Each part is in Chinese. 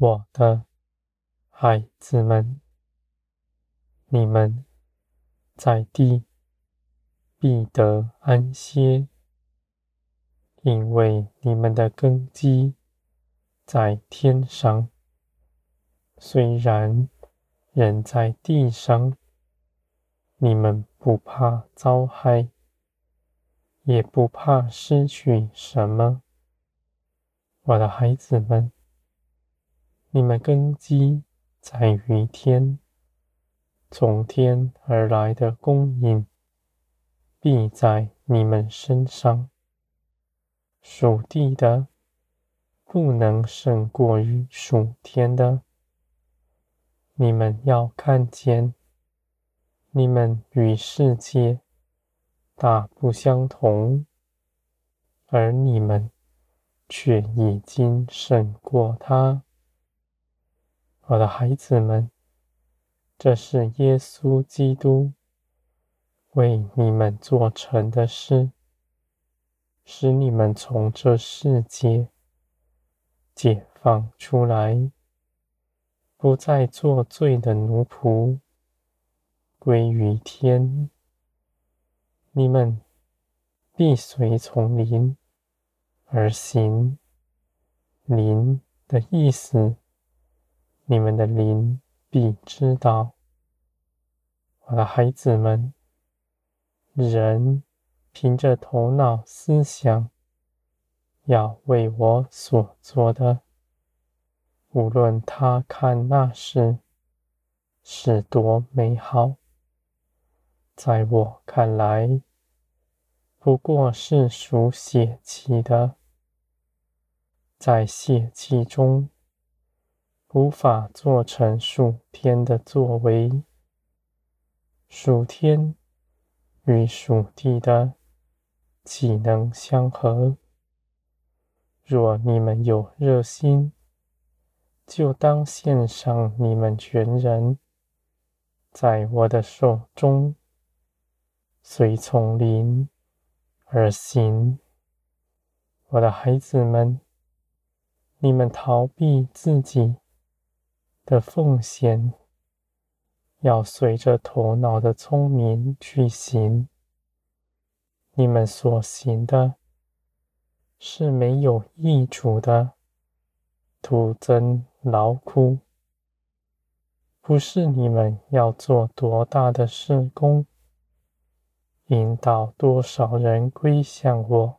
我的孩子们，你们在地必得安歇，因为你们的根基在天上。虽然人在地上，你们不怕遭害，也不怕失去什么，我的孩子们。你们根基在于天，从天而来的供应必在你们身上。属地的不能胜过于属天的。你们要看见，你们与世界大不相同，而你们却已经胜过他。我的孩子们，这是耶稣基督为你们做成的事，使你们从这世界解放出来，不再做罪的奴仆，归于天。你们必随从灵而行，灵的意思。你们的灵必知道，我的孩子们，人凭着头脑思想，要为我所做的，无论他看那事是多美好，在我看来，不过是属血气的，在血气中。无法做成属天的作为，属天与属地的岂能相合？若你们有热心，就当献上你们全人，在我的手中，随从灵而行。我的孩子们，你们逃避自己。的奉献，要随着头脑的聪明去行。你们所行的，是没有益处的，徒增劳苦。不是你们要做多大的事工，引导多少人归向我。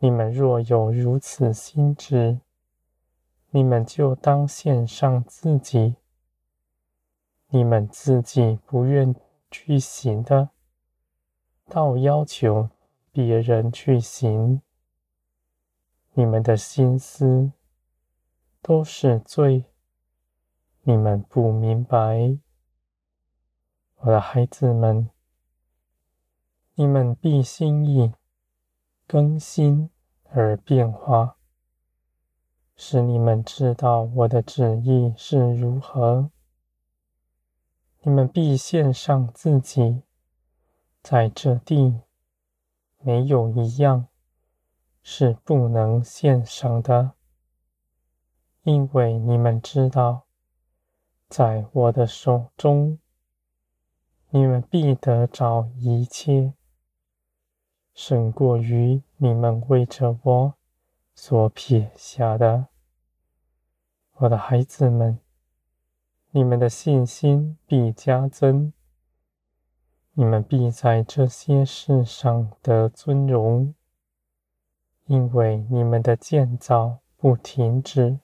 你们若有如此心志，你们就当献上自己，你们自己不愿去行的，倒要求别人去行。你们的心思都是罪，你们不明白，我的孩子们，你们必心意更新而变化。使你们知道我的旨意是如何，你们必献上自己，在这地没有一样是不能献上的，因为你们知道，在我的手中，你们必得着一切，胜过于你们为着我。所撇下的，我的孩子们，你们的信心必加增，你们必在这些事上得尊荣，因为你们的建造不停止，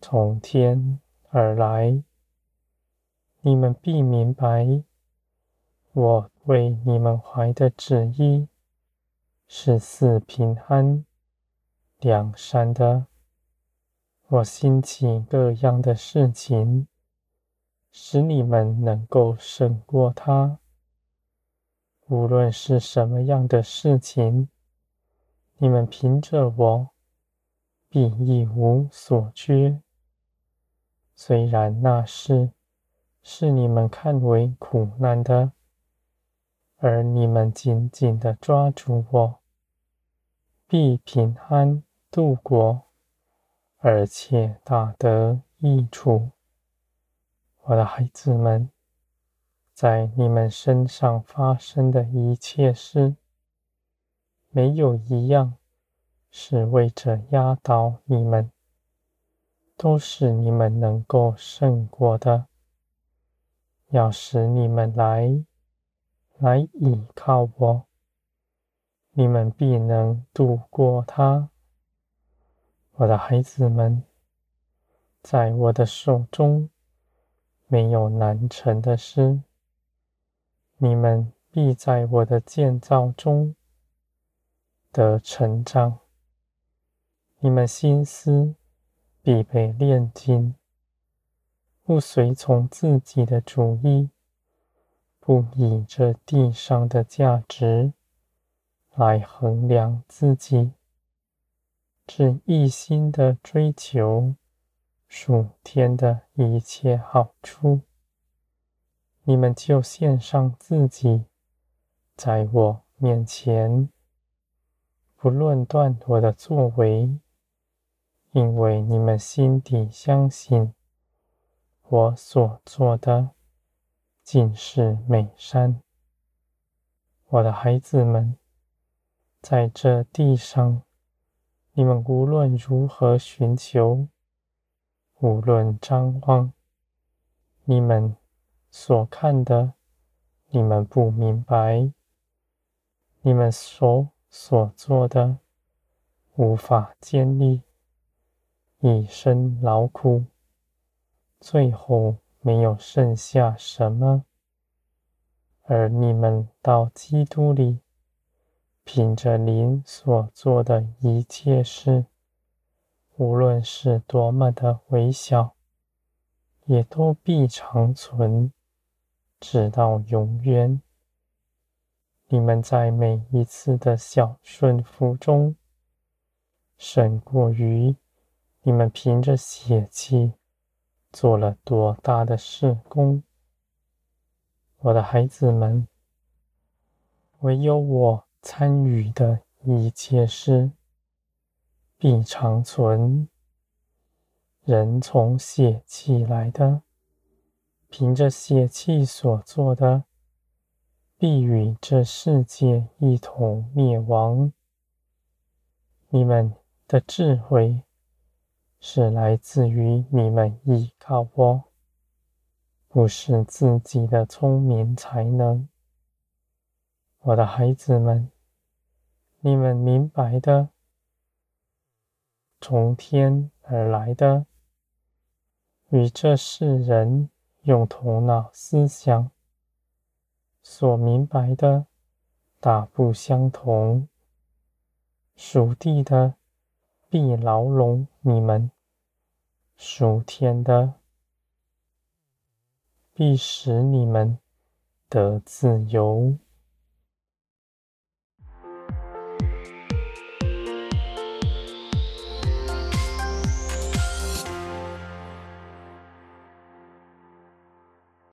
从天而来。你们必明白，我为你们怀的旨意是赐平安。梁山的，我兴起各样的事情，使你们能够胜过他。无论是什么样的事情，你们凭着我，必一无所缺。虽然那事是你们看为苦难的，而你们紧紧的抓住我，必平安。度过，而且大得益处。我的孩子们，在你们身上发生的一切事，没有一样是为着压倒你们，都是你们能够胜过的，要使你们来来倚靠我，你们必能度过它。我的孩子们，在我的手中没有难成的事。你们必在我的建造中得成长。你们心思必被炼金，不随从自己的主意，不以这地上的价值来衡量自己。只一心的追求属天的一切好处，你们就献上自己，在我面前，不论断我的作为，因为你们心底相信，我所做的尽是美善。我的孩子们，在这地上。你们无论如何寻求，无论张望，你们所看的，你们不明白；你们所所做的，无法建立，一生劳苦，最后没有剩下什么，而你们到基督里。凭着您所做的一切事，无论是多么的微小，也都必长存，直到永远。你们在每一次的小顺服中，胜过于你们凭着血气做了多大的事工。我的孩子们，唯有我。参与的一切事，必长存。人从血气来的，凭着血气所做的，必与这世界一同灭亡。你们的智慧是来自于你们依靠我，不是自己的聪明才能。我的孩子们。你们明白的，从天而来的，与这世人用头脑思想所明白的大不相同。属地的必牢笼你们，属天的必使你们得自由。